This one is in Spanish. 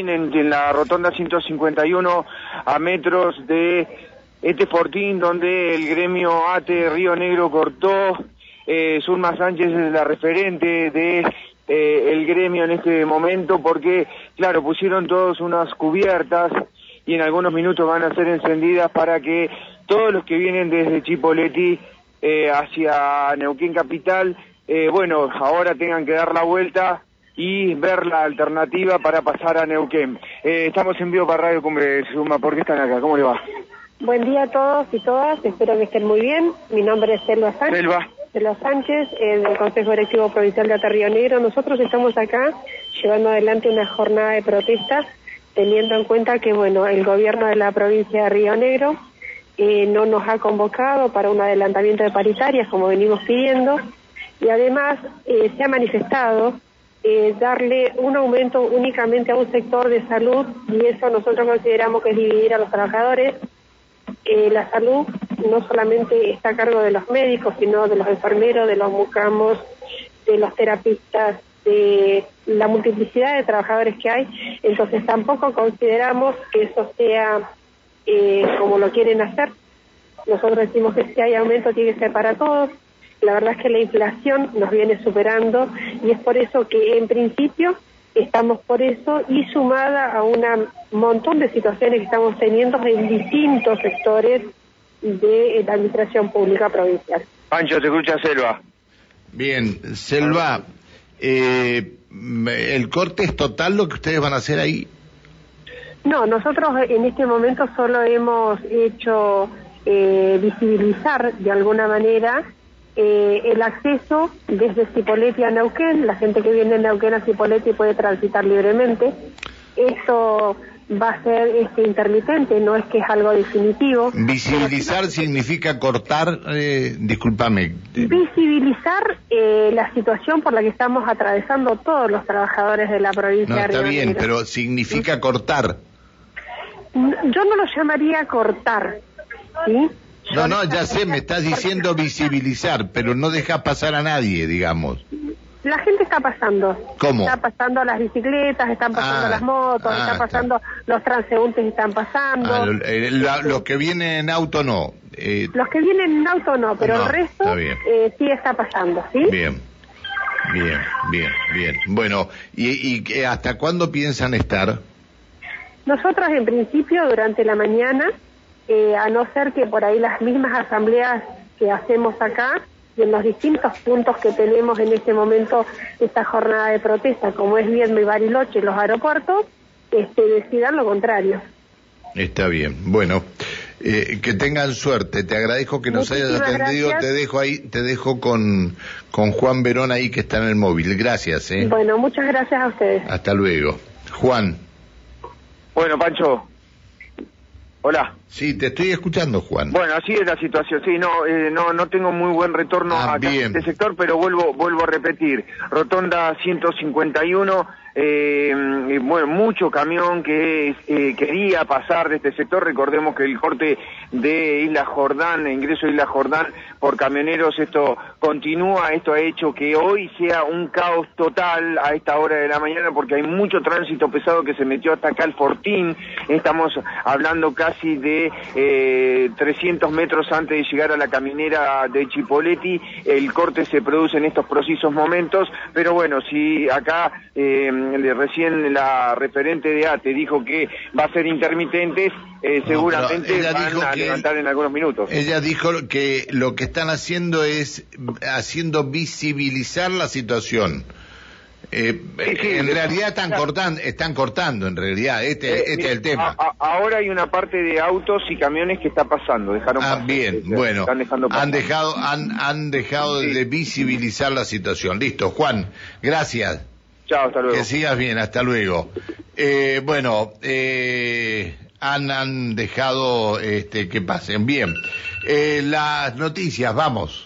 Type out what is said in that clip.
En, la rotonda 151 a metros de este fortín donde el gremio ATE Río Negro cortó. Eh, Zulma Sánchez es la referente de eh, el gremio en este momento porque, claro, pusieron todos unas cubiertas y en algunos minutos van a ser encendidas para que todos los que vienen desde Chipoleti eh, hacia Neuquén Capital, eh, bueno, ahora tengan que dar la vuelta y ver la alternativa para pasar a Neuquén. Eh, estamos en vivo para Radio Cumbre Suma, ¿por qué están acá? ¿Cómo le va? Buen día a todos y todas, espero que estén muy bien. Mi nombre es Selva Sánchez. Selva. Selva Sánchez, eh, del Consejo Directivo Provincial de Aterrío Negro. Nosotros estamos acá llevando adelante una jornada de protesta, teniendo en cuenta que, bueno, el gobierno de la provincia de Río Negro eh, no nos ha convocado para un adelantamiento de paritarias, como venimos pidiendo, y además eh, se ha manifestado eh, darle un aumento únicamente a un sector de salud y eso nosotros consideramos que es dividir a los trabajadores. Eh, la salud no solamente está a cargo de los médicos, sino de los enfermeros, de los mucamos, de los terapistas, de la multiplicidad de trabajadores que hay. Entonces tampoco consideramos que eso sea eh, como lo quieren hacer. Nosotros decimos que si hay aumento tiene que ser para todos, la verdad es que la inflación nos viene superando y es por eso que en principio estamos por eso y sumada a un montón de situaciones que estamos teniendo en distintos sectores de la administración pública provincial. Pancho, te escucha Selva. Bien, Selva, eh, ¿el corte es total lo que ustedes van a hacer ahí? No, nosotros en este momento solo hemos hecho eh, visibilizar de alguna manera eh, el acceso desde Cipolletti a Neuquén, la gente que viene de Neuquén a Cipolletti puede transitar libremente. Esto va a ser este, intermitente, no es que es algo definitivo. Visibilizar significa cortar, eh, discúlpame. Visibilizar eh, la situación por la que estamos atravesando todos los trabajadores de la provincia No, de está bien, pero significa cortar. Yo no lo llamaría cortar, ¿sí? No, no, ya sé, me estás diciendo visibilizar, pero no deja pasar a nadie, digamos. La gente está pasando. ¿Cómo? Está pasando las bicicletas, están pasando Ah, las motos, ah, están pasando los transeúntes, están pasando. Ah, lo- eh, la- los que vienen en auto no. Eh, Los que vienen en auto no, pero No, el resto está eh, sí está pasando, ¿sí? bien, bien, bien, bien. Bueno, ¿y, y hasta cuándo piensan estar? Nosotros en principio durante la mañana, eh, a no ser que por ahí las mismas asambleas que hacemos acá y en los distintos puntos que tenemos en este momento esta jornada de protesta, como es Viedma y Bariloche, los aeropuertos, este, decidan lo contrario. Está bien. Bueno, eh, que tengan suerte. Te agradezco que nos hayas atendido. gracias. Te dejo ahí, te dejo con, con Juan Verón ahí que está en el móvil. Gracias, eh. Bueno, muchas gracias a ustedes. Hasta luego. Juan. Bueno, Pancho. Hola. Sí, te estoy escuchando, Juan. Bueno, así es la situación. Sí, no, eh, no, no tengo muy buen retorno Ah, en bien. este sector, pero vuelvo, vuelvo a repetir. Rotonda 151, eh, bueno, mucho camión que eh, quería pasar de este sector. Recordemos que el corte de Isla Jordán, ingreso a Isla Jordán por camioneros, esto continúa. Esto ha hecho que hoy sea un caos total a esta hora de la mañana porque hay mucho tránsito pesado que se metió hasta acá al Fortín. Estamos hablando casi de eh, 300 metros antes de llegar a la caminera de Chipoleti. El corte se produce en estos precisos momentos, pero bueno, si acá eh, recién la referente de ATE dijo que va a ser intermitente, eh, No, seguramente van a levantar en algunos minutos. Ella dijo que lo que están haciendo es haciendo visibilizar la situación. Eh, Sí, sí, en realidad están cortando, están cortando en realidad. Este, Eh, este mira, es el tema. a- a- ahora hay una parte de autos y camiones que está pasando. Dejaron Ah, pasar, bien, eh, bueno, están dejando pasar. han dejado, han, han dejado Sí. de visibilizar la situación. Listo, Juan, gracias. Chao, hasta luego. Que sigas bien, hasta luego. Eh, bueno, eh, han, han dejado este, que pasen. Bien, Eh, las noticias, vamos.